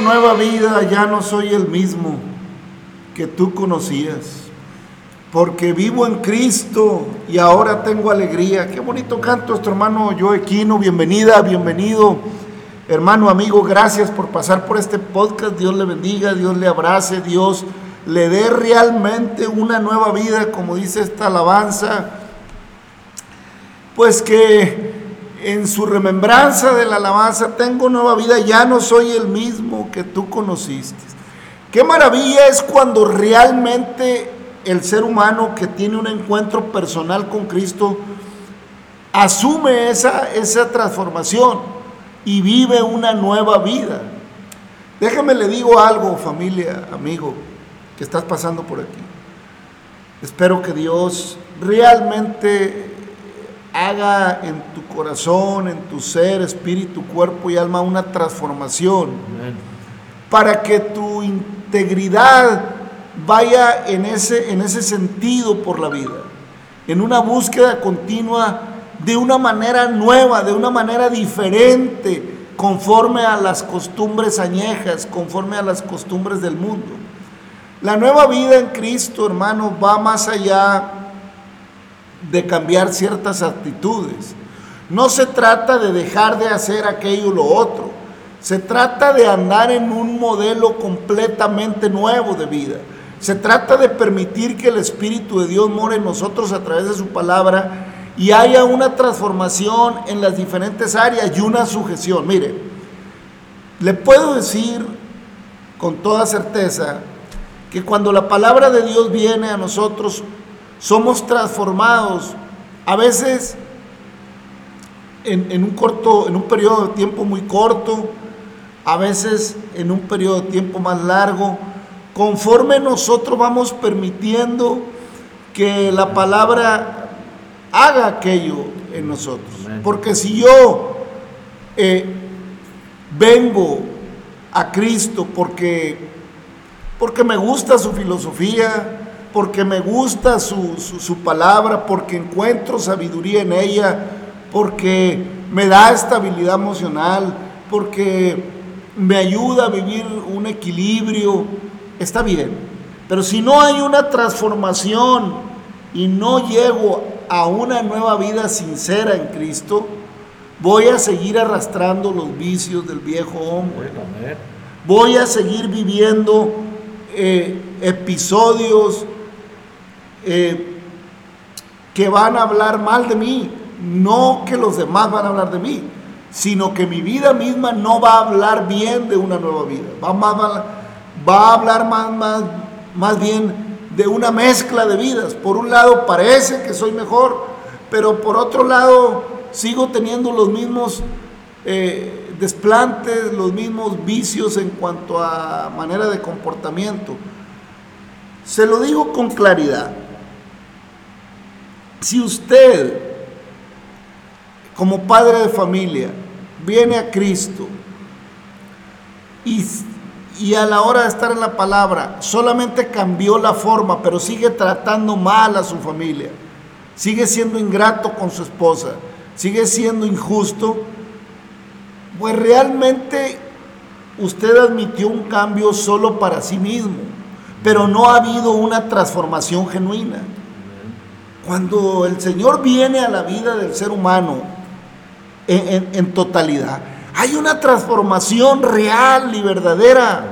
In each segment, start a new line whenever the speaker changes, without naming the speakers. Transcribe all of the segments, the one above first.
Nueva vida, ya no
soy el mismo que tú conocías. Porque vivo en Cristo y ahora tengo alegría. Qué bonito canto nuestro hermano Joequino. Bienvenida, bienvenido. Hermano, amigo, gracias por pasar por este podcast. Dios le bendiga, Dios le abrace, Dios le dé realmente una nueva vida, como dice esta alabanza. Pues que en su remembranza de la alabanza tengo nueva vida, ya no soy el mismo que tú conociste. Qué maravilla es cuando realmente el ser humano que tiene un encuentro personal con Cristo asume esa, esa transformación y vive una nueva vida. Déjame le digo algo, familia, amigo, que estás pasando por aquí. Espero que Dios realmente haga en tu corazón, en tu ser, espíritu, cuerpo y alma una transformación para que tu integridad vaya en ese, en ese sentido por la vida, en una búsqueda continua de una manera nueva, de una manera diferente, conforme a las costumbres añejas, conforme a las costumbres del mundo. La nueva vida en Cristo, hermano, va más allá de cambiar ciertas actitudes. No se trata de dejar de hacer aquello o lo otro. Se trata de andar en un modelo completamente nuevo de vida. Se trata de permitir que el Espíritu de Dios more en nosotros a través de su palabra y haya una transformación en las diferentes áreas y una sujeción. Mire, le puedo decir con toda certeza que cuando la palabra de Dios viene a nosotros, somos transformados, a veces en, en un corto, en un periodo de tiempo muy corto, a veces en un periodo de tiempo más largo, conforme nosotros vamos permitiendo que la palabra haga aquello en nosotros. Porque si yo eh, vengo a Cristo porque, porque me gusta su filosofía, porque me gusta su, su, su palabra, porque encuentro sabiduría en ella, porque me da estabilidad emocional, porque me ayuda a vivir un equilibrio, está bien. Pero si no hay una transformación y no llego a una nueva vida sincera en Cristo, voy a seguir arrastrando los vicios del viejo hombre. Voy a seguir viviendo eh, episodios eh, que van a hablar mal de mí, no que los demás van a hablar de mí, sino que mi vida misma no va a hablar bien de una nueva vida, va, a hablar más bien de una mezcla de vidas. Por un lado parece que soy mejor, pero por otro lado sigo teniendo los mismos eh, desplantes, los mismos vicios en cuanto a manera de comportamiento. Se lo digo con claridad. Si usted, como padre de familia, viene a Cristo y y a la hora de estar en la palabra solamente cambió la forma, pero sigue tratando mal a su familia, sigue siendo ingrato con su esposa, sigue siendo injusto, pues realmente usted admitió un cambio solo para sí mismo, pero no ha habido una transformación genuina. Cuando el Señor viene a la vida del ser humano en, en, en totalidad, hay una transformación real y verdadera.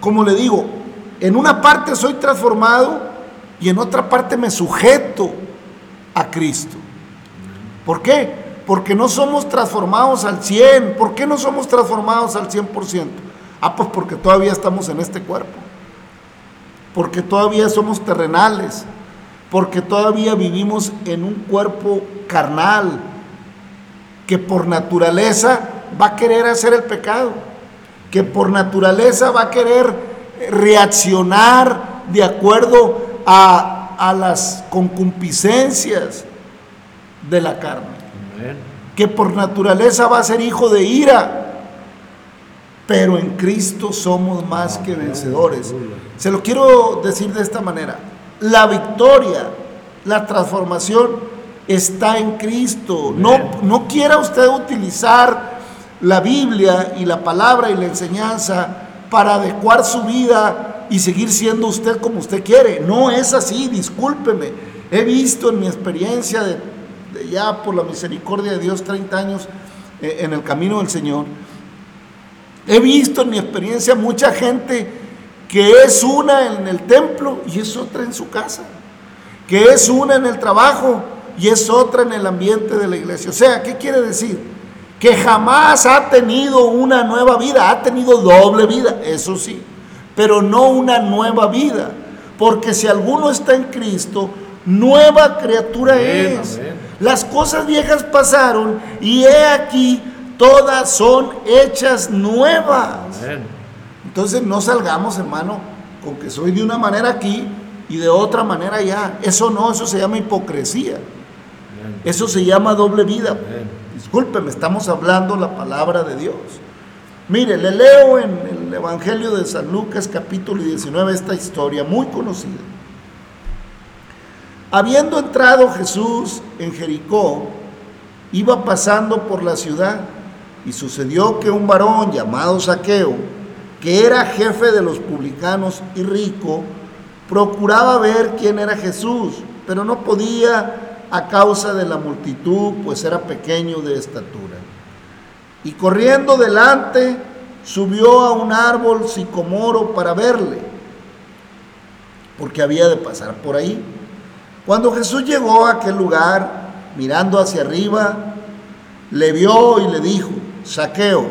Como le digo, en una parte soy transformado y en otra parte me sujeto a Cristo. ¿Por qué? Porque no somos transformados al 100. ¿Por qué no somos transformados al 100%? Ah, pues porque todavía estamos en este cuerpo. Porque todavía somos terrenales. Porque todavía vivimos en un cuerpo carnal que por naturaleza va a querer hacer el pecado, que por naturaleza va a querer reaccionar de acuerdo a, a las concupiscencias de la carne, que por naturaleza va a ser hijo de ira, pero en Cristo somos más que vencedores. Se lo quiero decir de esta manera, la victoria, la transformación está en Cristo. No, no quiera usted utilizar la Biblia y la palabra y la enseñanza para adecuar su vida y seguir siendo usted como usted quiere. No es así, discúlpeme. He visto en mi experiencia de, de ya por la misericordia de Dios 30 años eh, en el camino del Señor. He visto en mi experiencia mucha gente que es una en el templo y es otra en su casa. Que es una en el trabajo y es otra en el ambiente de la iglesia. O sea, ¿qué quiere decir? que jamás ha tenido una nueva vida, ha tenido doble vida, eso sí, pero no una nueva vida, porque si alguno está en Cristo, nueva criatura es. Las cosas viejas pasaron y he aquí, todas son hechas nuevas. Entonces no salgamos, hermano, con que soy de una manera aquí y de otra manera allá. Eso no, eso se llama hipocresía. Eso se llama doble vida. Discúlpeme, estamos hablando la palabra de Dios. Mire, le leo en el Evangelio de San Lucas capítulo 19 esta historia muy conocida. Habiendo entrado Jesús en Jericó, iba pasando por la ciudad y sucedió que un varón llamado Saqueo, que era jefe de los publicanos y rico, procuraba ver quién era Jesús, pero no podía a causa de la multitud, pues era pequeño de estatura. Y corriendo delante, subió a un árbol sicomoro para verle, porque había de pasar por ahí. Cuando Jesús llegó a aquel lugar, mirando hacia arriba, le vio y le dijo, Saqueo,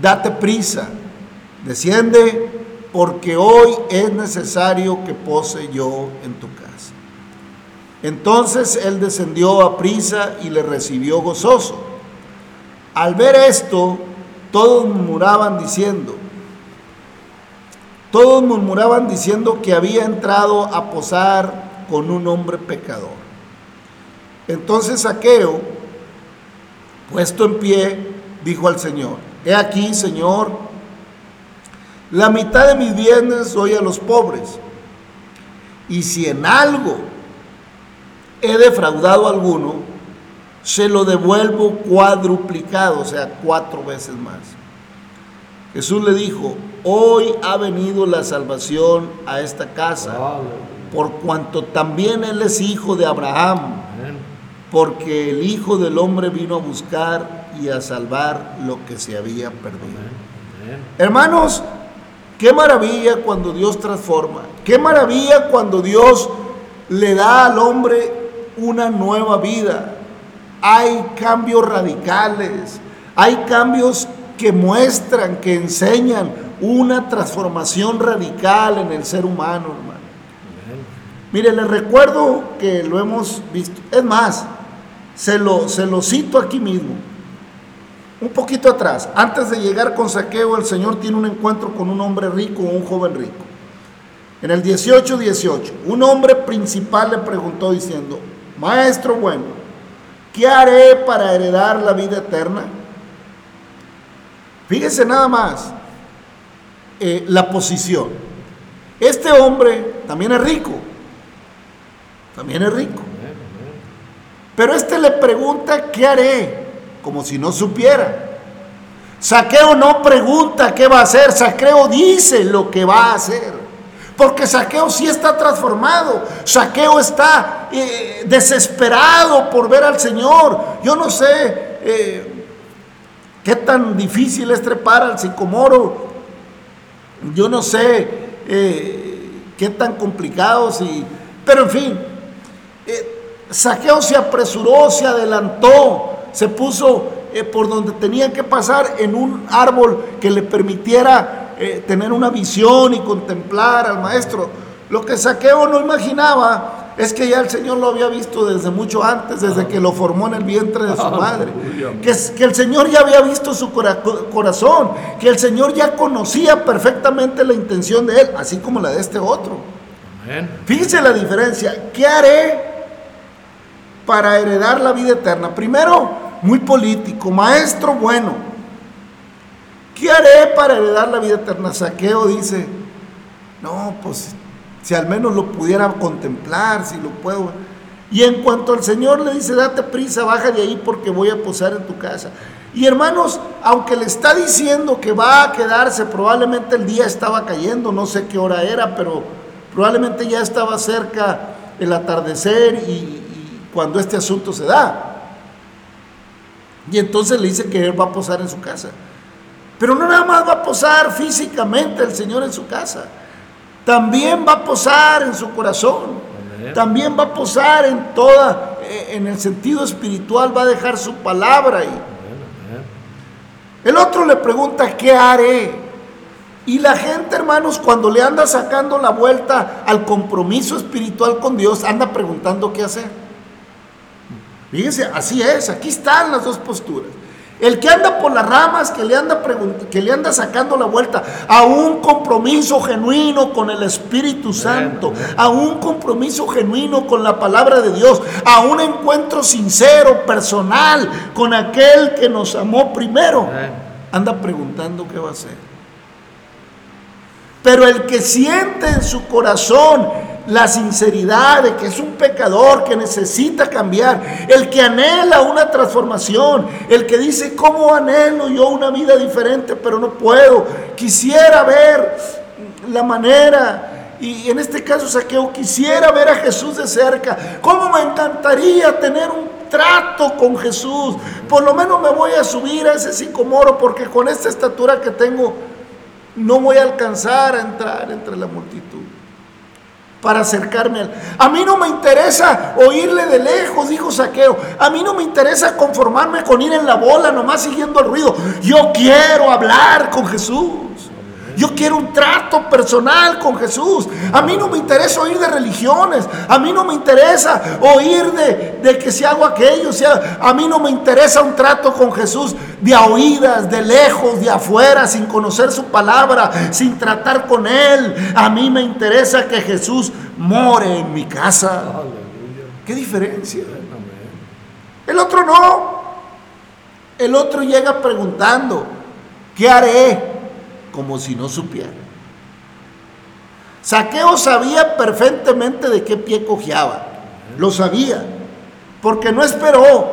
date prisa, desciende, porque hoy es necesario que pose yo en tu casa. Entonces él descendió a prisa y le recibió gozoso. Al ver esto, todos murmuraban diciendo, todos murmuraban diciendo que había entrado a posar con un hombre pecador. Entonces Saqueo, puesto en pie, dijo al Señor, he aquí, Señor, la mitad de mis bienes doy a los pobres. Y si en algo he defraudado a alguno, se lo devuelvo cuadruplicado, o sea, cuatro veces más. Jesús le dijo, hoy ha venido la salvación a esta casa, por cuanto también él es hijo de Abraham, porque el Hijo del Hombre vino a buscar y a salvar lo que se había perdido. Hermanos, qué maravilla cuando Dios transforma, qué maravilla cuando Dios le da al hombre una nueva vida. Hay cambios radicales, hay cambios que muestran, que enseñan una transformación radical en el ser humano, hermano. Mire, les recuerdo que lo hemos visto. Es más, se lo, se lo cito aquí mismo. Un poquito atrás, antes de llegar con saqueo, el Señor tiene un encuentro con un hombre rico, un joven rico. En el 18, 18, un hombre principal le preguntó diciendo, Maestro bueno, ¿qué haré para heredar la vida eterna? Fíjese nada más eh, la posición. Este hombre también es rico, también es rico. Pero este le pregunta, ¿qué haré? Como si no supiera. Saqueo no pregunta qué va a hacer, Saqueo dice lo que va a hacer. Porque Saqueo sí está transformado. Saqueo está eh, desesperado por ver al Señor. Yo no sé eh, qué tan difícil es trepar al sicomoro. Yo no sé eh, qué tan complicado. Si, pero en fin, Saqueo se apresuró, se adelantó, se puso por donde tenía que pasar en un árbol que le permitiera eh, tener una visión y contemplar al maestro. Lo que Saqueo no imaginaba es que ya el Señor lo había visto desde mucho antes, desde que lo formó en el vientre de su madre. Que, que el Señor ya había visto su corazón, que el Señor ya conocía perfectamente la intención de él, así como la de este otro. Fíjense la diferencia. ¿Qué haré para heredar la vida eterna? Primero, muy político, maestro bueno. ¿Qué haré para heredar la vida eterna? Saqueo dice, no, pues si al menos lo pudiera contemplar, si lo puedo. Y en cuanto al Señor le dice, date prisa, baja de ahí porque voy a posar en tu casa. Y hermanos, aunque le está diciendo que va a quedarse, probablemente el día estaba cayendo, no sé qué hora era, pero probablemente ya estaba cerca el atardecer y, y cuando este asunto se da. Y entonces le dice que él va a posar en su casa. Pero no nada más va a posar físicamente el Señor en su casa, también va a posar en su corazón, también va a posar en toda, eh, en el sentido espiritual, va a dejar su palabra ahí. El otro le pregunta, ¿qué haré? Y la gente, hermanos, cuando le anda sacando la vuelta al compromiso espiritual con Dios, anda preguntando qué hacer. Fíjense, así es, aquí están las dos posturas. El que anda por las ramas, que le anda, que le anda sacando la vuelta a un compromiso genuino con el Espíritu Santo, a un compromiso genuino con la palabra de Dios, a un encuentro sincero, personal, con aquel que nos amó primero, anda preguntando qué va a hacer. Pero el que siente en su corazón la sinceridad de que es un pecador que necesita cambiar, el que anhela una transformación, el que dice, ¿cómo anhelo yo una vida diferente, pero no puedo? Quisiera ver la manera. Y en este caso Saqueo quisiera ver a Jesús de cerca. ¿Cómo me encantaría tener un trato con Jesús? Por lo menos me voy a subir a ese sicomoro porque con esta estatura que tengo no voy a alcanzar a entrar entre la multitud para acercarme a él. A mí no me interesa oírle de lejos, dijo Saqueo. A mí no me interesa conformarme con ir en la bola, nomás siguiendo el ruido. Yo quiero hablar con Jesús. Yo quiero un trato personal con Jesús. A mí no me interesa oír de religiones. A mí no me interesa oír de, de que si hago aquello. A mí no me interesa un trato con Jesús de a oídas, de lejos, de afuera, sin conocer su palabra, sin tratar con Él. A mí me interesa que Jesús more en mi casa. ¿Qué diferencia? El otro no. El otro llega preguntando, ¿qué haré? Como si no supiera. Saqueo sabía perfectamente de qué pie cojeaba. Lo sabía. Porque no esperó.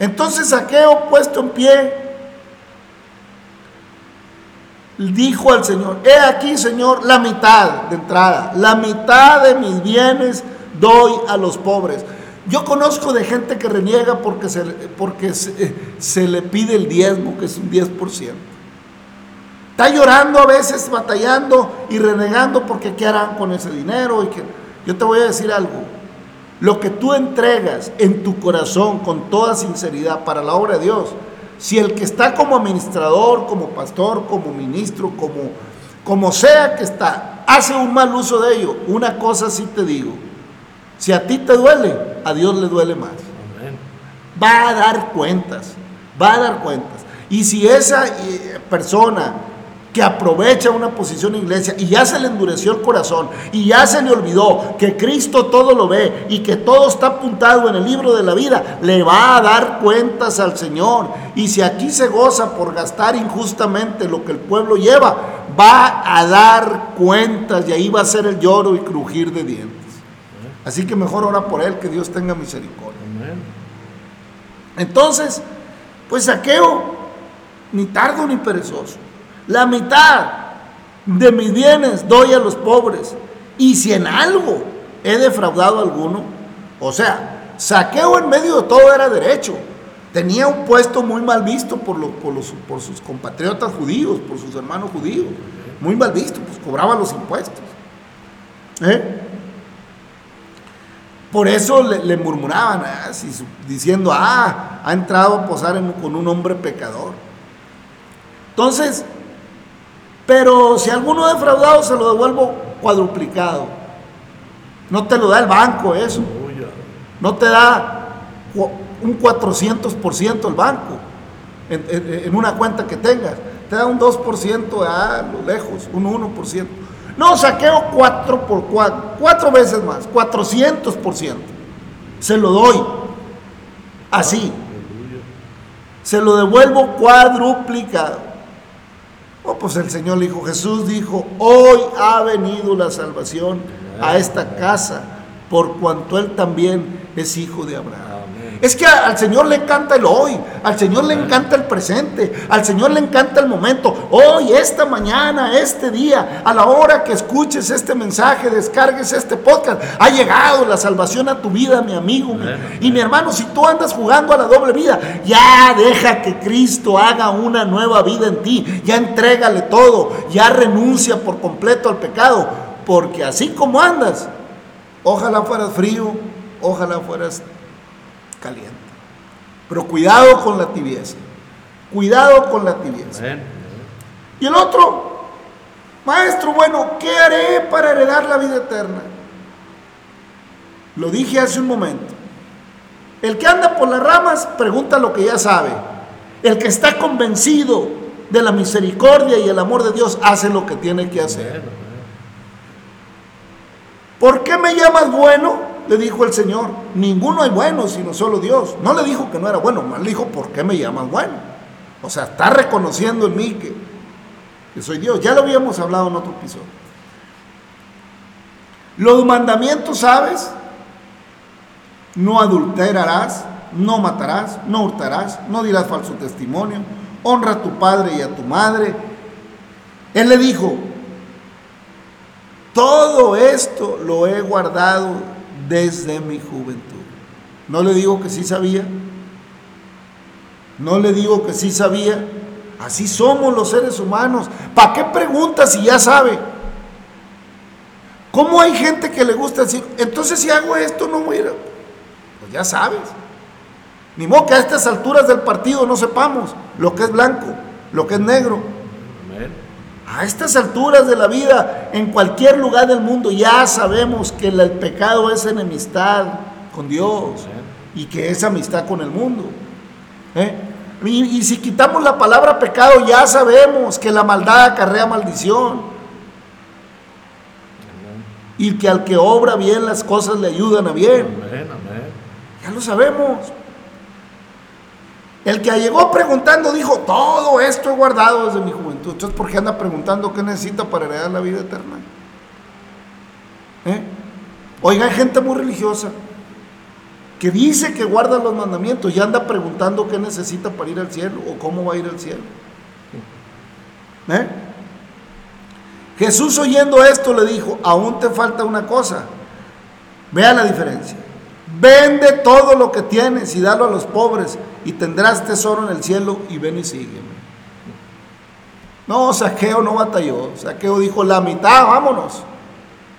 Entonces Saqueo, puesto en pie, dijo al Señor, he aquí, Señor, la mitad de entrada, la mitad de mis bienes doy a los pobres. Yo conozco de gente que reniega porque se, porque se, se le pide el diezmo, que es un 10%. Está llorando a veces, batallando y renegando porque qué harán con ese dinero. Y que... Yo te voy a decir algo. Lo que tú entregas en tu corazón con toda sinceridad para la obra de Dios, si el que está como administrador, como pastor, como ministro, como, como sea que está, hace un mal uso de ello, una cosa sí te digo, si a ti te duele, a Dios le duele más. Va a dar cuentas, va a dar cuentas. Y si esa eh, persona que aprovecha una posición en iglesia y ya se le endureció el corazón y ya se le olvidó que Cristo todo lo ve y que todo está apuntado en el libro de la vida, le va a dar cuentas al Señor. Y si aquí se goza por gastar injustamente lo que el pueblo lleva, va a dar cuentas y ahí va a ser el lloro y crujir de dientes. Así que mejor ora por él, que Dios tenga misericordia. Entonces, pues saqueo, ni tardo ni perezoso. La mitad de mis bienes doy a los pobres. Y si en algo he defraudado a alguno, o sea, saqueo en medio de todo era derecho. Tenía un puesto muy mal visto por, por, sus compatriotas judíos, por sus hermanos judíos. Muy mal visto, pues cobraba los impuestos. ¿Eh? Por eso le, murmuraban, ah, diciendo, ah, ha entrado a posar con un hombre pecador. Entonces, pero si alguno ha defraudado, se lo devuelvo cuadruplicado. No te lo da el banco eso. No te da un 400% el banco en, en, en, una cuenta que tengas. Te da un 2% a lo lejos, un 1%. No, saqueo 4 por 4, 4 veces más, 400%. Se lo doy. Así. Se lo devuelvo cuadruplicado. Oh, pues el Señor le dijo, Jesús dijo, hoy ha venido la salvación a esta casa, por cuanto Él también es hijo de Abraham. Es que al Señor le encanta el hoy, al Señor le encanta el presente, al Señor le encanta el momento. Hoy, esta mañana, este día, a la hora que escuches este mensaje, descargues este podcast, ha llegado la salvación a tu vida, mi amigo. Y mi hermano, si tú andas jugando a la doble vida, ya deja que Cristo haga una nueva vida en ti. Ya entrégale todo, ya renuncia por completo al pecado. Porque así como andas, ojalá fueras frío, ojalá fueras caliente. Pero cuidado con la tibieza. Cuidado con la tibieza. Y el otro, maestro, bueno, ¿qué haré para heredar la vida eterna? Lo dije hace un momento. El que anda por las ramas pregunta lo que ya sabe. El que está convencido de la misericordia y el amor de Dios hace lo que tiene que hacer. ¿Por qué me llamas bueno? Le dijo el Señor, ninguno hay bueno sino solo Dios. No le dijo que no era bueno, más le dijo, ¿por qué me llamas bueno? O sea, está reconociendo en mí que, que soy Dios. Ya lo habíamos hablado en otro episodio. Los mandamientos, ¿sabes? No adulterarás, no matarás, no hurtarás, no dirás falso testimonio, honra a tu padre y a tu madre. Él le dijo, todo esto lo he guardado desde mi juventud. No le digo que sí sabía. No le digo que sí sabía. Así somos los seres humanos. ¿Para qué pregunta si ya sabe? ¿Cómo hay gente que le gusta decir, entonces si hago esto no voy? Pues ya sabes. Ni modo que a estas alturas del partido no sepamos lo que es blanco, lo que es negro. A estas alturas de la vida, en cualquier lugar del mundo, ya sabemos que el pecado es enemistad con Dios y que es amistad con el mundo. ¿eh? Y, y, si quitamos la palabra pecado, ya sabemos que la maldad acarrea maldición. Y que al que obra bien las cosas le ayudan a bien. Ya lo sabemos. El que llegó preguntando dijo, todo esto he guardado desde mi juventud. Entonces, ¿por qué anda preguntando qué necesita para heredar la vida eterna? ¿Eh? Oiga, hay gente muy religiosa que dice que guarda los mandamientos y anda preguntando qué necesita para ir al cielo o cómo va a ir al cielo. ¿Eh? Jesús oyendo esto le dijo, aún te falta una cosa. Vea la diferencia. Vende todo lo que tienes y dalo a los pobres y tendrás tesoro en el cielo y ven y sígueme. No, Saqueo no batalló. Saqueo dijo, la mitad, vámonos.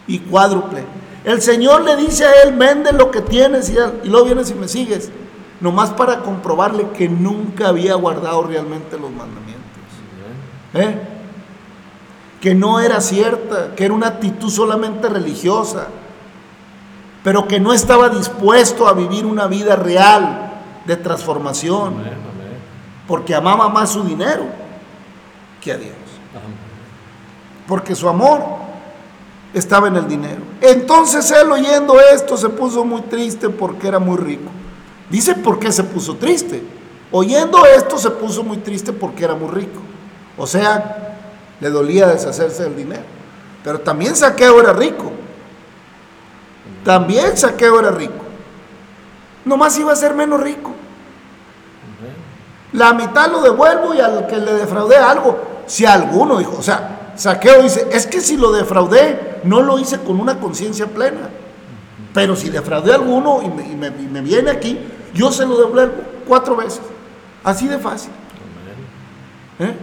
Y cuádruple. El Señor le dice a él, vende lo que tienes y, y luego vienes y me sigues. Nomás para comprobarle que nunca había guardado realmente los mandamientos. ¿Eh? Que no era cierta, que era una actitud solamente religiosa pero que no estaba dispuesto a vivir una vida real de transformación, porque amaba más su dinero que a Dios, porque su amor estaba en el dinero. Entonces él oyendo esto se puso muy triste porque era muy rico. Dice por qué se puso triste. Oyendo esto se puso muy triste porque era muy rico. O sea, le dolía deshacerse del dinero. Pero también Saqueo era rico. También Saqueo era rico. Nomás iba a ser menos rico. La mitad lo devuelvo y al que le defraudé algo, si alguno dijo, o sea, Saqueo dice, es que si lo defraudé, no lo hice con una conciencia plena. Pero si defraudé a alguno y me, viene aquí, yo se lo devuelvo cuatro veces. Así de fácil. ¿Eh?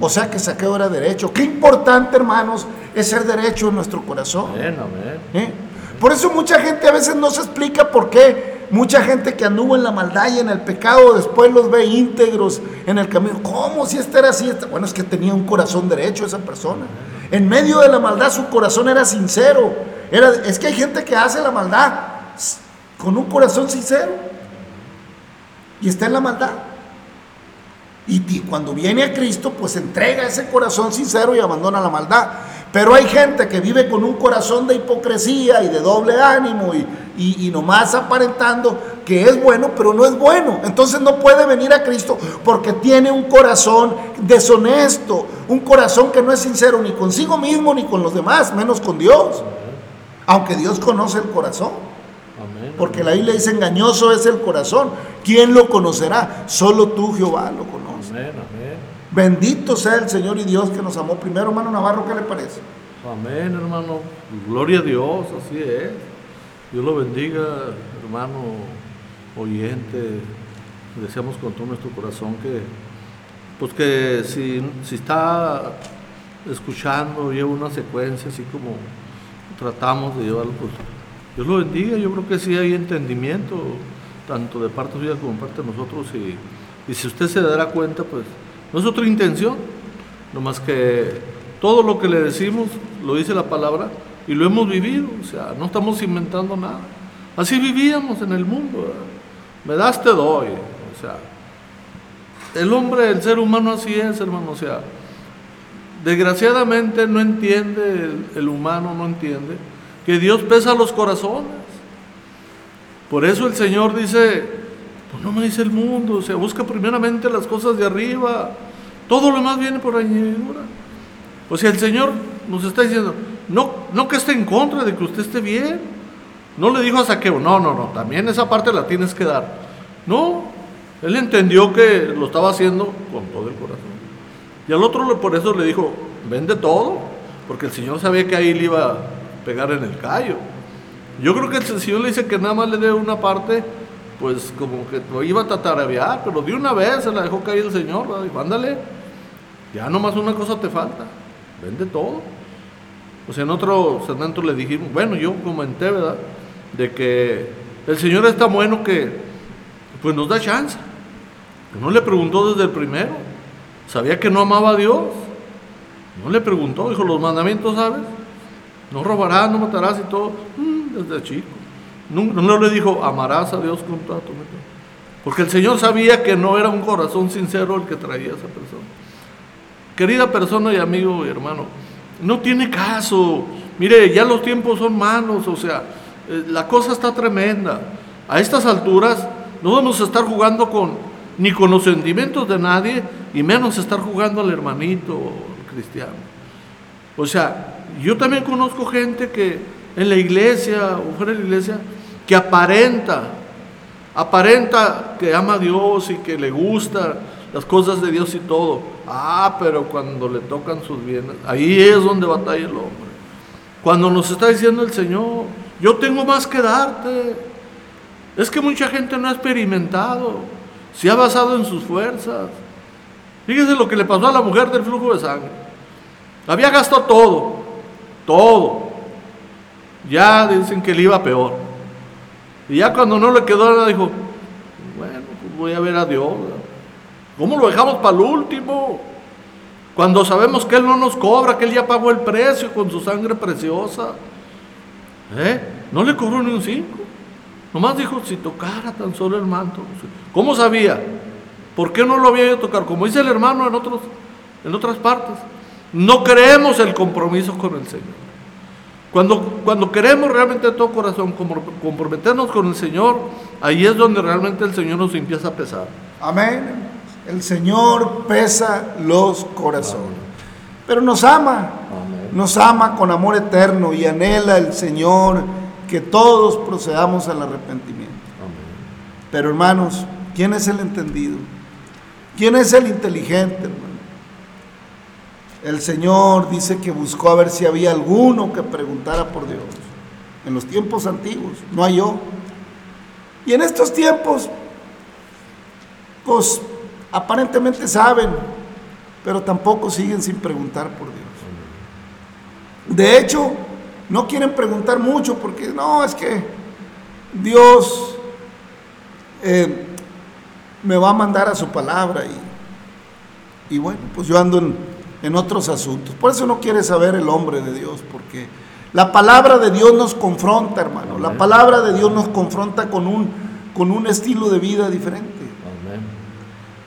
O sea que saqueo era derecho. Qué importante, hermanos, es ser derecho en nuestro corazón. ¿Eh? Por eso mucha gente a veces no se explica por qué mucha gente que anduvo en la maldad y en el pecado después los ve íntegros en el camino. ¿Cómo si este era así? Este-". Bueno, es que tenía un corazón derecho esa persona. En medio de la maldad su corazón era sincero. Era, es que hay gente que hace la maldad con un corazón sincero y está en la maldad. Y cuando viene a Cristo, pues entrega ese corazón sincero y abandona la maldad. Pero hay gente que vive con un corazón de hipocresía y de doble ánimo y, y, nomás aparentando que es bueno, pero no es bueno. Entonces no puede venir a Cristo porque tiene un corazón deshonesto, un corazón que no es sincero ni consigo mismo ni con los demás, menos con Dios. Aunque Dios conoce el corazón. Porque la Biblia dice engañoso es el corazón. ¿Quién lo conocerá? Solo tú, Jehová, lo conoces. Bendito sea el Señor y Dios que nos amó primero, hermano Navarro, ¿qué le parece?
Amén, hermano. Gloria a Dios, así es. Dios lo bendiga, hermano oyente. Deseamos con todo nuestro corazón que, pues que si, si está escuchando, lleva una secuencia así como tratamos de llevarlo, pues Dios lo bendiga. Yo creo que sí hay entendimiento, tanto de parte suya como de parte de nosotros. Y, y si usted se dará cuenta, pues no es otra intención, nomás que todo lo que le decimos lo dice la palabra y lo hemos vivido, o sea, no estamos inventando nada. Así vivíamos en el mundo, me das, te doy, o sea, el hombre, el ser humano así es, hermano, o sea, desgraciadamente no entiende, el, humano no entiende, que Dios pesa los corazones. Por eso el Señor dice, pues no me dice el mundo, o sea, busca primeramente las cosas de arriba, todo lo demás viene por añadidura. O sea, el Señor nos está diciendo, no, no que esté en contra de que usted esté bien. No le dijo a Saqueo, no, no, no, también esa parte la tienes que dar. No, él entendió que lo estaba haciendo con todo el corazón. Y al otro por eso le dijo, vende todo, porque el Señor sabía que ahí le iba a pegar en el callo. Yo creo que el Señor le dice que nada más le dé una parte pues como que lo iba a tatarabear, pero de una vez se la dejó caer el Señor, dijo, ándale, ya nomás una cosa te falta, vende todo. Sea, en otro segmento le dijimos, bueno, yo comenté, ¿verdad? De que el Señor es tan bueno que pues nos da chance. No le preguntó desde el primero, sabía que no amaba a Dios, no le preguntó, dijo, los mandamientos, ¿sabes? No robarás, no matarás y todo, mm, desde chico. No, le dijo, amarás a Dios con toda tu mente. Porque el Señor sabía que no era un corazón sincero el que traía a esa persona. Querida persona y amigo y hermano, no tiene caso. Mire, ya los tiempos son malos, o sea, eh, la cosa está tremenda. A estas alturas no vamos a estar jugando con, ni con los sentimientos de nadie, y menos estar jugando al hermanito cristiano. O sea, yo también conozco gente que en la iglesia o fuera de la iglesia, que aparenta, aparenta que ama a Dios y que le gusta las cosas de Dios y todo. Ah, pero cuando le tocan sus bienes, ahí es donde batalla el hombre. Cuando nos está diciendo el Señor, yo tengo más que darte. Es que mucha gente no ha experimentado, se ha basado en sus fuerzas. Fíjese lo que le pasó a la mujer del flujo de sangre. Había gastado todo, todo. Ya dicen que le iba peor. Y ya cuando no le quedó nada, dijo, bueno, pues voy a ver a Dios. ¿Cómo lo dejamos para el último? Cuando sabemos que Él no nos cobra, que Él ya pagó el precio con su sangre preciosa. ¿Eh? No le cobró ni un cinco. Nomás dijo, si tocara tan solo el manto. ¿Cómo sabía? ¿Por qué no lo había ido a tocar? Como dice el hermano en, otros, en otras partes. No creemos el compromiso con el Señor. Cuando, cuando queremos realmente de todo corazón comprometernos con el Señor, ahí es donde realmente el Señor nos empieza a pesar.
Amén. El Señor pesa los corazones. Pero nos ama. Nos ama con amor eterno y anhela el Señor que todos procedamos al arrepentimiento. Pero hermanos, ¿quién es el entendido? ¿Quién es el inteligente, hermano? El Señor dice que buscó a ver si había alguno que preguntara por Dios. En los tiempos antiguos, no yo. Y en estos tiempos, pues aparentemente saben, pero tampoco siguen sin preguntar por Dios. De hecho, no quieren preguntar mucho porque no, es que Dios eh, me va a mandar a su palabra y, y bueno, pues yo ando en, en otros asuntos. Por eso no quiere saber el hombre de Dios, porque la palabra de Dios nos confronta, hermano. La palabra de Dios nos confronta con un, con un estilo de vida diferente.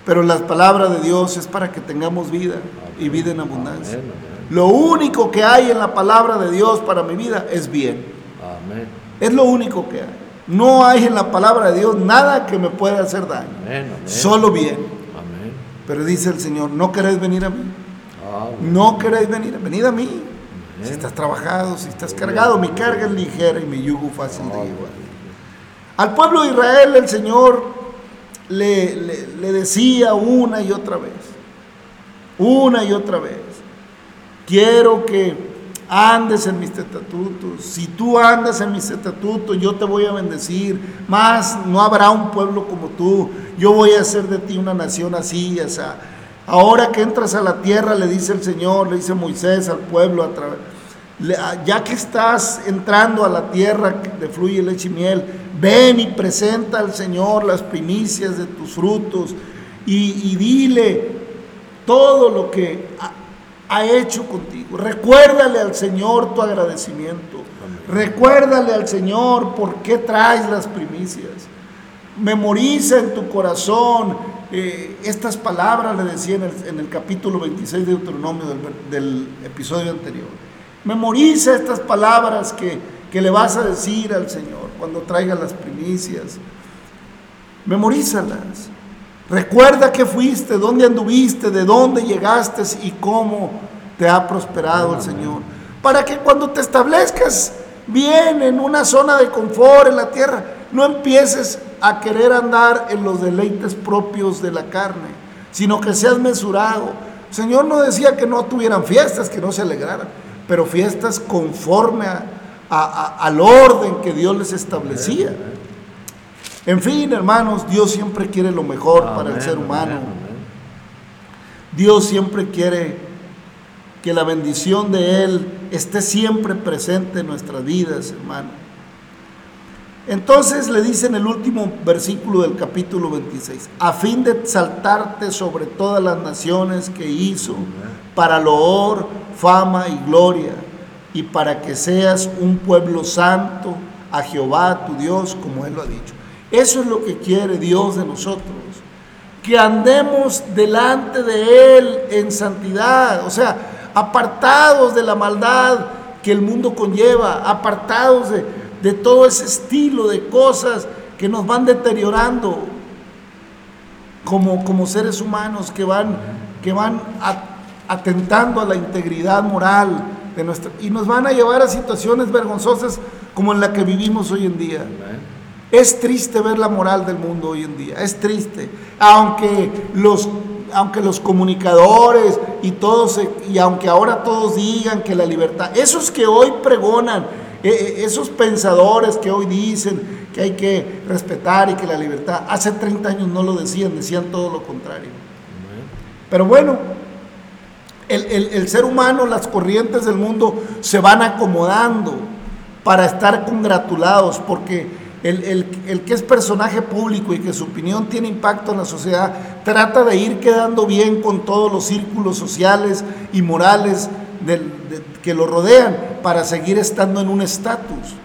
Pero la palabra de Dios es para que tengamos vida y vida en abundancia. Lo único que hay en la palabra de Dios para mi vida es bien. Es lo único que hay. No hay en la palabra de Dios nada que me pueda hacer daño. Solo bien. Pero dice el Señor, ¿no queréis venir a mí? No queréis venir, venid a mí. Si estás trabajado, si estás cargado, mi carga es ligera y mi yugo fácil de llevar. Al pueblo de Israel el Señor le, le, decía una y otra vez, una y otra vez, quiero que andes en mis estatutos. Si tú andas en mis estatutos, yo te voy a bendecir. Más no habrá un pueblo como tú. Yo voy a hacer de ti una nación así, o sea, Ahora que entras a la tierra, le dice el Señor, le dice Moisés al pueblo, a través, ya que estás entrando a la tierra de fluye leche y miel, ven y presenta al Señor las primicias de tus frutos y, dile todo lo que ha, hecho contigo. Recuérdale al Señor tu agradecimiento. Recuérdale al Señor por qué traes las primicias. Memoriza en tu corazón eh, estas palabras, le decía en el, capítulo 26 de Deuteronomio del, del episodio anterior. Memoriza estas palabras que, que, le vas a decir al Señor cuando traiga las primicias. Memorízalas. Recuerda que fuiste, dónde anduviste, de dónde llegaste y cómo te ha prosperado el Señor. Para que cuando te establezcas bien en una zona de confort en la tierra, no empieces a querer andar en los deleites propios de la carne, sino que seas mesurado. El Señor no decía que no tuvieran fiestas, que no se alegraran pero fiestas conforme al orden que Dios les establecía. En fin, hermanos, Dios siempre quiere lo mejor para el ser humano. Dios siempre quiere que la bendición de Él esté siempre presente en nuestras vidas, hermano. Entonces le dice en el último versículo del capítulo 26, a fin de exaltarte sobre todas las naciones que hizo, para loor, fama y gloria, y para que seas un pueblo santo a Jehová tu Dios, como Él lo ha dicho. Eso es lo que quiere Dios de nosotros, que andemos delante de Él en santidad, o sea, apartados de la maldad que el mundo conlleva, apartados de, de todo ese estilo de cosas que nos van deteriorando. como, como seres humanos que van, que van atentando a la integridad moral de nuestra, y nos van a llevar a situaciones vergonzosas como en la que vivimos hoy en día. Es triste ver la moral del mundo hoy en día, es triste. Aunque los, aunque los comunicadores y todos, y aunque ahora todos digan que la libertad, esos que hoy pregonan, esos pensadores que hoy dicen que hay que respetar y que la libertad, hace 30 años no lo decían, decían todo lo contrario. Pero bueno, el, el- el ser humano, las corrientes del mundo se van acomodando para estar congratulados, porque el, el- el que es personaje público y que su opinión tiene impacto en la sociedad, trata de ir quedando bien con todos los círculos sociales y morales de- que lo rodean para seguir estando en un estatus.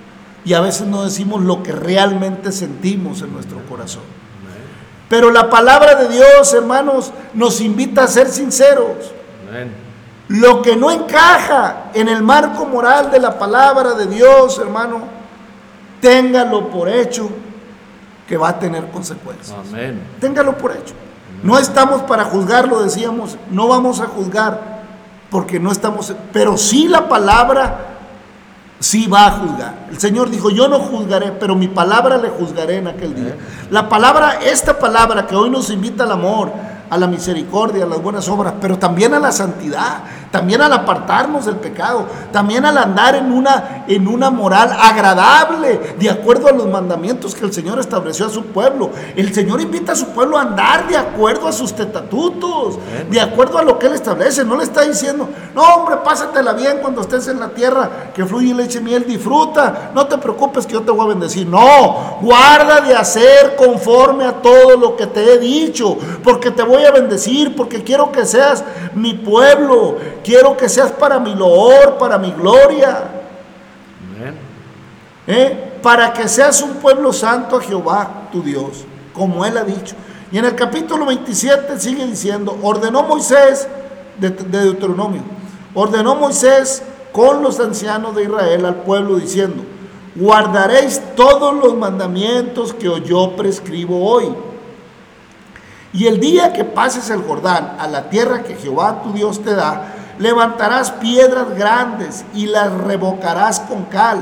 Y a veces no decimos lo que realmente sentimos en nuestro corazón. Pero la palabra de Dios, hermanos, nos invita a ser sinceros. Lo que no encaja en el marco moral de la palabra de Dios, hermano, téngalo por hecho que va a tener consecuencias.
Amén.
Téngalo por hecho. No estamos para juzgarlo, decíamos, no vamos a juzgar porque no estamos, pero sí la palabra sí va a juzgar. El Señor dijo, yo no juzgaré, pero mi palabra le juzgaré en aquel día. La palabra, esta palabra que hoy nos invita al amor, a la misericordia, a las buenas obras, pero también a la santidad, también al apartarnos del pecado, también al andar en una, en una moral agradable, de acuerdo a los mandamientos que el Señor estableció a su pueblo. El Señor invita a su pueblo a andar de acuerdo a sus estatutos, de acuerdo a lo que Él establece. No le está diciendo, no hombre, pásatela bien cuando estés en la tierra que fluye leche y miel, disfruta, no te preocupes que yo te voy a bendecir. No, guarda de hacer conforme a todo lo que te he dicho, porque te voy a bendecir, porque quiero que seas mi pueblo, quiero que seas para mi loor, para mi gloria. ¿eh? para que seas un pueblo santo a Jehová tu Dios, como él ha dicho. Y en el capítulo 27 sigue diciendo, ordenó Moisés, de, de Deuteronomio, ordenó Moisés con los ancianos de Israel al pueblo diciendo, guardaréis todos los mandamientos que yo prescribo hoy. Y el día que pases el Jordán a la tierra que Jehová tu Dios te da, levantarás piedras grandes y las revocarás con cal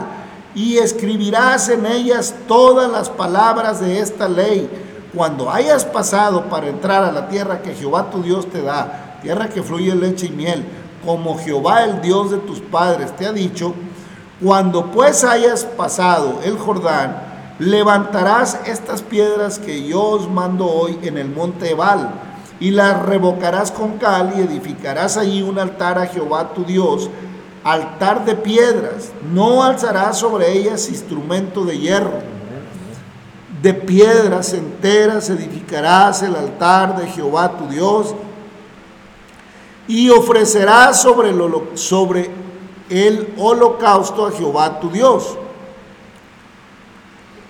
y escribirás en ellas todas las palabras de esta ley. Cuando hayas pasado para entrar a la tierra que Jehová tu Dios te da, tierra que fluye leche y miel, como Jehová el Dios de tus padres te ha dicho, cuando pues hayas pasado el Jordán, levantarás estas piedras que yo os mando hoy en el monte Ebal, y las revocarás con cal y edificarás allí un altar a Jehová tu Dios, altar de piedras, no alzarás sobre ellas instrumento de hierro. De piedras enteras edificarás el altar de Jehová tu Dios y ofrecerás sobre el, sobre el holocausto a Jehová tu Dios.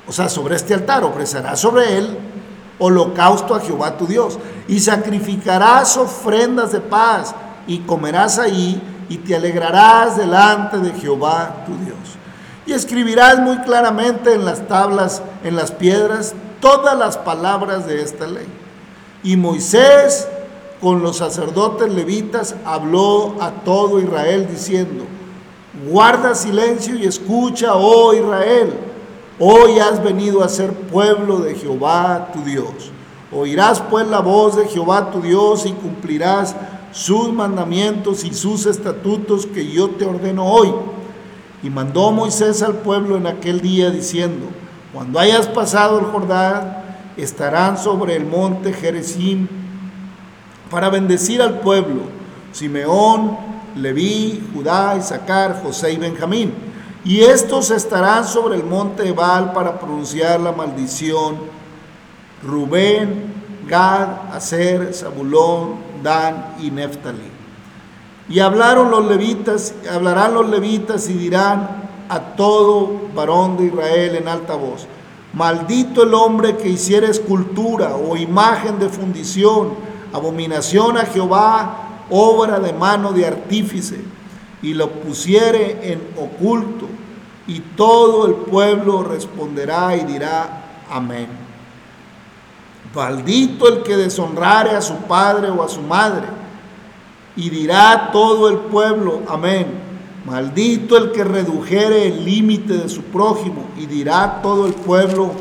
O sea, sobre este altar ofrecerás sobre él holocausto a Jehová tu Dios. Y sacrificarás ofrendas de paz y comerás ahí y te alegrarás delante de Jehová tu Dios. Y escribirás muy claramente en las tablas, en las piedras, todas las palabras de esta ley. Y Moisés con los sacerdotes levitas habló a todo Israel diciendo, guarda silencio y escucha, oh Israel, hoy has venido a ser pueblo de Jehová tu Dios. Oirás pues la voz de Jehová tu Dios y cumplirás sus mandamientos y sus estatutos que yo te ordeno hoy. Y mandó Moisés al pueblo en aquel día diciendo, cuando hayas pasado el Jordán, estarán sobre el monte Jerezim para bendecir al pueblo, Simeón, Leví, Judá, Isaacar, José y Benjamín. Y estos estarán sobre el monte Ebal para pronunciar la maldición. Rubén, Gad, Aser, Zabulón, Dan y Neftalí. Y hablaron los levitas, hablarán los levitas y dirán a todo varón de Israel en alta voz, maldito el hombre que hiciera escultura o imagen de fundición, abominación a Jehová, obra de mano de artífice, y lo pusiere en oculto, y todo el pueblo responderá y dirá, amén. Maldito el que deshonrare a su padre o a su madre. Y dirá todo el pueblo, amén. Maldito el que redujere el límite de su prójimo. Y dirá todo el pueblo,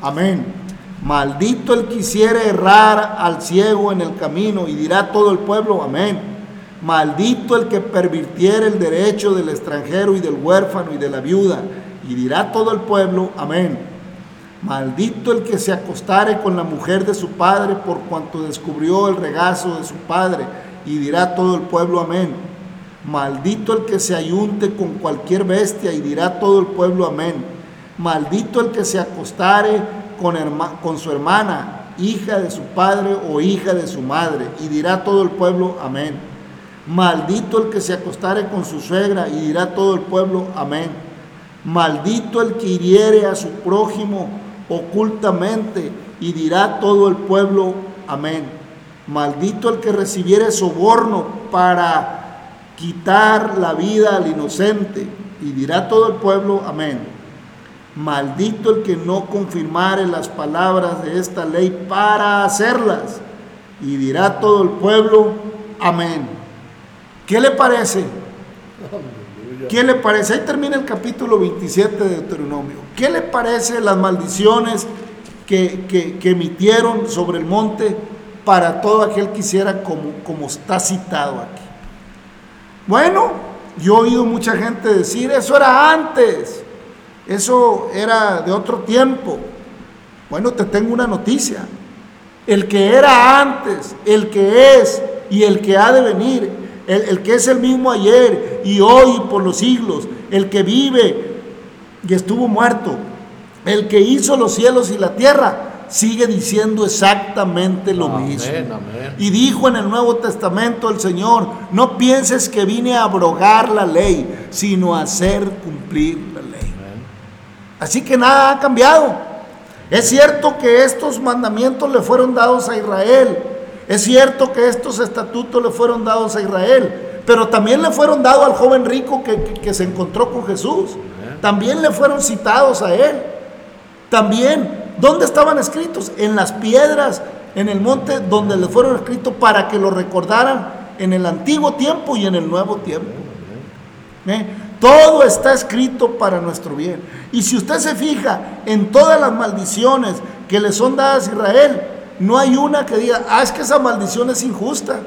amén. Maldito el que hiciere errar al ciego en el camino. Y dirá todo el pueblo, amén. Maldito el que pervirtiere el derecho del extranjero y del huérfano y de la viuda. Y dirá todo el pueblo, amén. Maldito el que se acostare con la mujer de su padre por cuanto descubrió el regazo de su padre. Y dirá todo el pueblo, amén. Maldito el que se ayunte con cualquier bestia. Y dirá todo el pueblo, amén. Maldito el que se acostare con, herma- con su hermana, hija de su padre o hija de su madre. Y dirá todo el pueblo, amén. Maldito el que se acostare con su suegra. Y dirá todo el pueblo, amén. Maldito el que hiriere a su prójimo ocultamente y dirá todo el pueblo, amén. Maldito el que recibiere soborno para quitar la vida al inocente y dirá todo el pueblo, amén. Maldito el que no confirmare las palabras de esta ley para hacerlas y dirá todo el pueblo, amén. ¿Qué le parece? ¿Qué le parece? Ahí termina el capítulo 27 de Deuteronomio. ¿Qué le parece las maldiciones que, que- que emitieron sobre el monte para todo aquel que hiciera como, como está citado aquí? Bueno, yo he oído mucha gente decir, eso era antes, eso era de otro tiempo. Bueno, te tengo una noticia. El que era antes, el que es y el que ha de venir, el, el que es el mismo ayer y hoy y por los siglos, el que vive y estuvo muerto, el que hizo los cielos y la tierra, sigue diciendo exactamente lo
Amén,
mismo.
amén.
Y dijo en el Nuevo Testamento el Señor, no pienses que vine a abrogar la ley, sino a hacer cumplir la ley. Así que nada ha cambiado. Es cierto que estos mandamientos le fueron dados a Israel. Es cierto que estos estatutos le fueron dados a Israel. Pero también le fueron dados al joven rico que, que- que se encontró con Jesús. También le fueron citados a él. También, ¿dónde estaban escritos? En las piedras, en el monte donde le fueron escritos para que lo recordaran en el antiguo tiempo y en el nuevo tiempo. ¿Eh? Todo está escrito para nuestro bien. Y si usted se fija en todas las maldiciones que le son dadas a Israel, no hay una que diga, ah, es que esa maldición es injusta.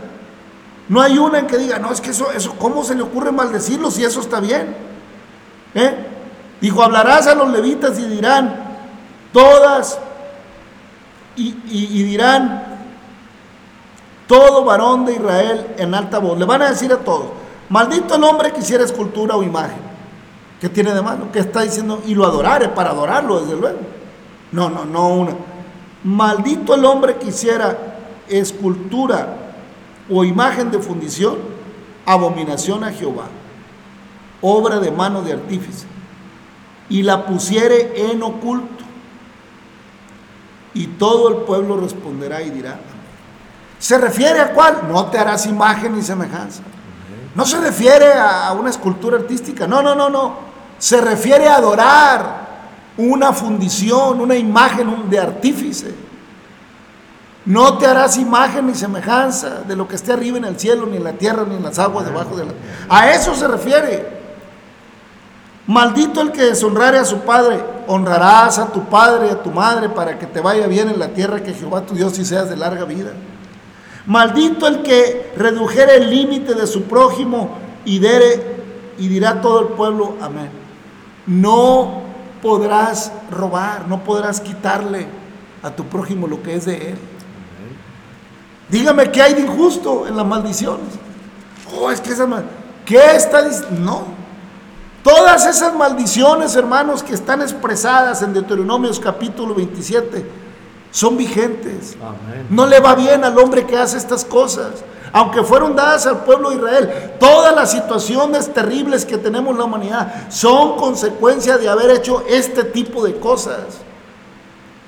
No hay una en que diga, no, es que eso, eso, ¿cómo se le ocurre maldecirlo si eso está bien? ¿Eh? Dijo, hablarás a los levitas y dirán, todas, y, y- dirán, todo varón de Israel en alta voz. Le van a decir a todos, maldito el hombre que hiciera escultura o imagen. ¿Qué tiene de malo? ¿Qué está diciendo? Y lo adorare, para adorarlo, desde luego. No, no, no una. Maldito el hombre que hiciera escultura o imagen de fundición, abominación a Jehová, obra de mano de artífice, y la pusiere en oculto. Y todo el pueblo responderá y dirá. ¿Se refiere a cuál? No te harás imagen ni semejanza. No se refiere a una escultura artística, no, no, no, no. Se refiere a adorar una fundición, una imagen de artífice. No te harás imagen ni semejanza de lo que esté arriba en el cielo, ni en la tierra, ni en las aguas debajo de la A eso se refiere. Maldito el que deshonrare a su padre, honrarás a tu padre y a tu madre para que te vaya bien en la tierra que Jehová tu Dios y seas de larga vida. Maldito el que redujere el límite de su prójimo y, dere, y dirá todo el pueblo, amén. No podrás robar, no podrás quitarle a tu prójimo lo que es de él. Dígame qué hay de injusto en las maldiciones. Oh, es que esa mal- ¿Qué está? No. Todas esas maldiciones, hermanos, que están expresadas en Deuteronomios capítulo 27, son vigentes.
Amén.
No le va bien al hombre que hace estas cosas. Aunque fueron dadas al pueblo de Israel, todas las situaciones terribles que tenemos en la humanidad son consecuencia de haber hecho este tipo de cosas.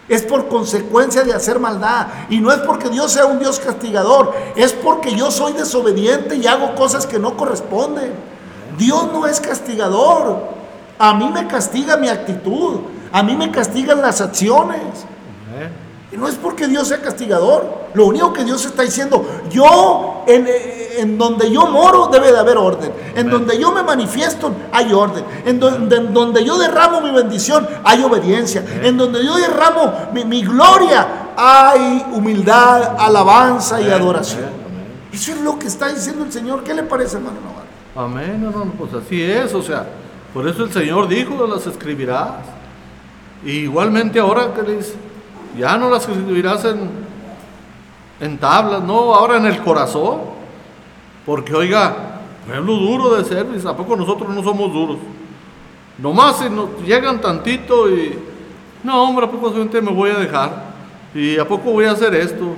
Es por consecuencia de hacer maldad. Y no es porque Dios sea un Dios castigador, es porque yo soy desobediente y hago cosas que no corresponden. Dios no es castigador. A mí me castiga mi actitud, a mí me castigan las acciones. Y no es porque Dios sea castigador. Lo único que Dios está diciendo, yo, en, en donde yo moro debe de haber orden. En donde yo me manifiesto hay orden. En donde, en donde yo derramo mi bendición hay obediencia. En donde yo derramo mi, mi gloria hay humildad, alabanza y adoración. Eso es lo que está diciendo el Señor. ¿Qué le parece, hermano Navarro?
Amén, hermano, pues así es, o sea, por eso el Señor dijo, las escribirás. Y igualmente ahora que le dice, ya no las escribirás en, en tablas, no, ahora en el corazón. Porque oiga, pueblo duro de ser, ¿a poco nosotros no somos duros? Nomás si nos llegan tantito y, no hombre, ¿a poco solamente me voy a dejar? ¿Y a poco voy a hacer esto?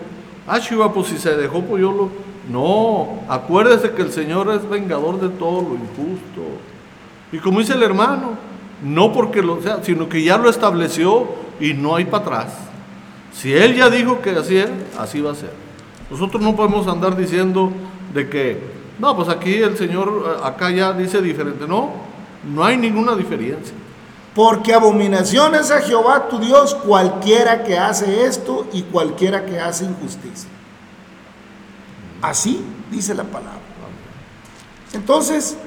Ah, chiva, pues si se dejó, pues yo lo... No, acuérdese que el Señor es vengador de todo lo injusto. Y como dice el hermano, no porque lo sea, sino que ya lo estableció y no hay para atrás. Si Él ya dijo que así es, así va a ser. Nosotros no podemos andar diciendo de que, no, pues aquí el Señor, acá ya dice diferente. No, no hay ninguna diferencia.
Porque abominación es a Jehová tu Dios cualquiera que hace esto y cualquiera que hace injusticia. Así dice la palabra. Entonces,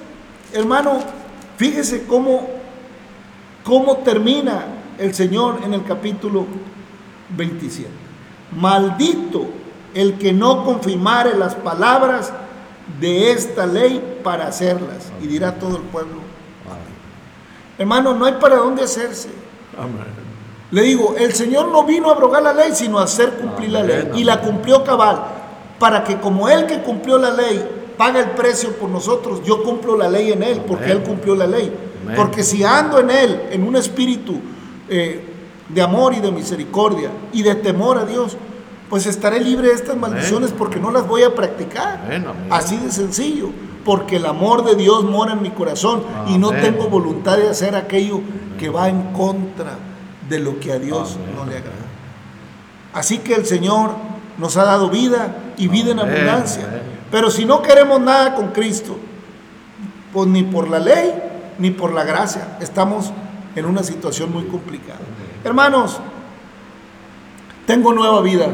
hermano, fíjese cómo, cómo termina el Señor en el capítulo 27. Maldito el que no confirmare las palabras de esta ley para hacerlas. Y dirá todo el pueblo. Hermano, no hay para dónde hacerse.
Amén.
Le digo, el Señor no vino a abrogar la ley, sino a hacer cumplir la ley. Y la cumplió cabal. Para que como Él que cumplió la ley paga el precio por nosotros, yo cumplo la ley en Él, porque Él cumplió la ley.
Amén.
Porque si ando en Él, en un espíritu eh, de amor y de misericordia y de temor a Dios, pues estaré libre de estas maldiciones porque no las voy a practicar.
Amén.
Así de sencillo. Porque el amor de Dios mora en mi corazón y no tengo voluntad de hacer aquello que va en contra de lo que a Dios no le agrada. Así que el Señor nos ha dado vida y vida en abundancia. Pero si no queremos nada con Cristo, pues ni por la ley ni por la gracia, estamos en una situación muy complicada. Hermanos, tengo nueva vida,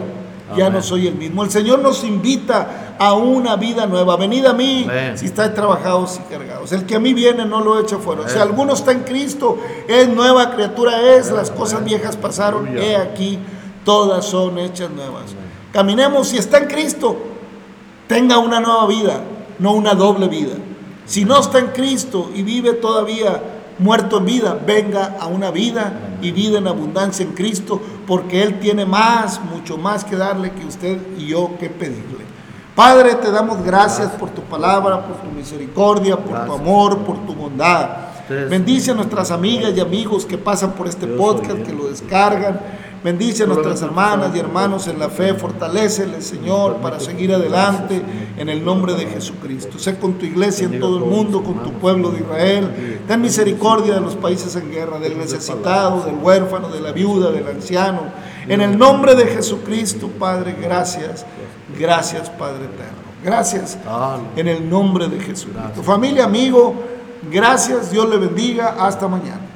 ya no soy el mismo. El Señor nos invita a una vida nueva. Venid a mí
Amén.
si estáis trabajados y cargados. El que a mí viene no lo echa fuera. Si alguno está en Cristo, es nueva criatura, es, las cosas viejas pasaron, he aquí, todas son hechas nuevas. Caminemos, si está en Cristo, tenga una nueva vida, no una doble vida. Si no está en Cristo y vive todavía muerto en vida, venga a una vida y vida en abundancia en Cristo, porque Él tiene más, mucho más que darle que usted y yo que pedirle. Padre, te damos gracias por tu palabra, por tu misericordia, por tu amor, por tu bondad. Bendice a nuestras amigas y amigos que pasan por este podcast, que lo descargan. Bendice a nuestras hermanas y hermanos en la fe, fortaléceles, Señor, para seguir adelante en el nombre de Jesucristo. Sé con tu iglesia en todo el mundo, con tu pueblo de Israel. Ten misericordia de los países en guerra, del necesitado, del huérfano, de la viuda, del anciano. En el nombre de Jesucristo, Padre, gracias. Gracias, Padre eterno. Gracias en el nombre de Jesucristo. Familia, amigo, gracias. Dios le bendiga. Hasta mañana.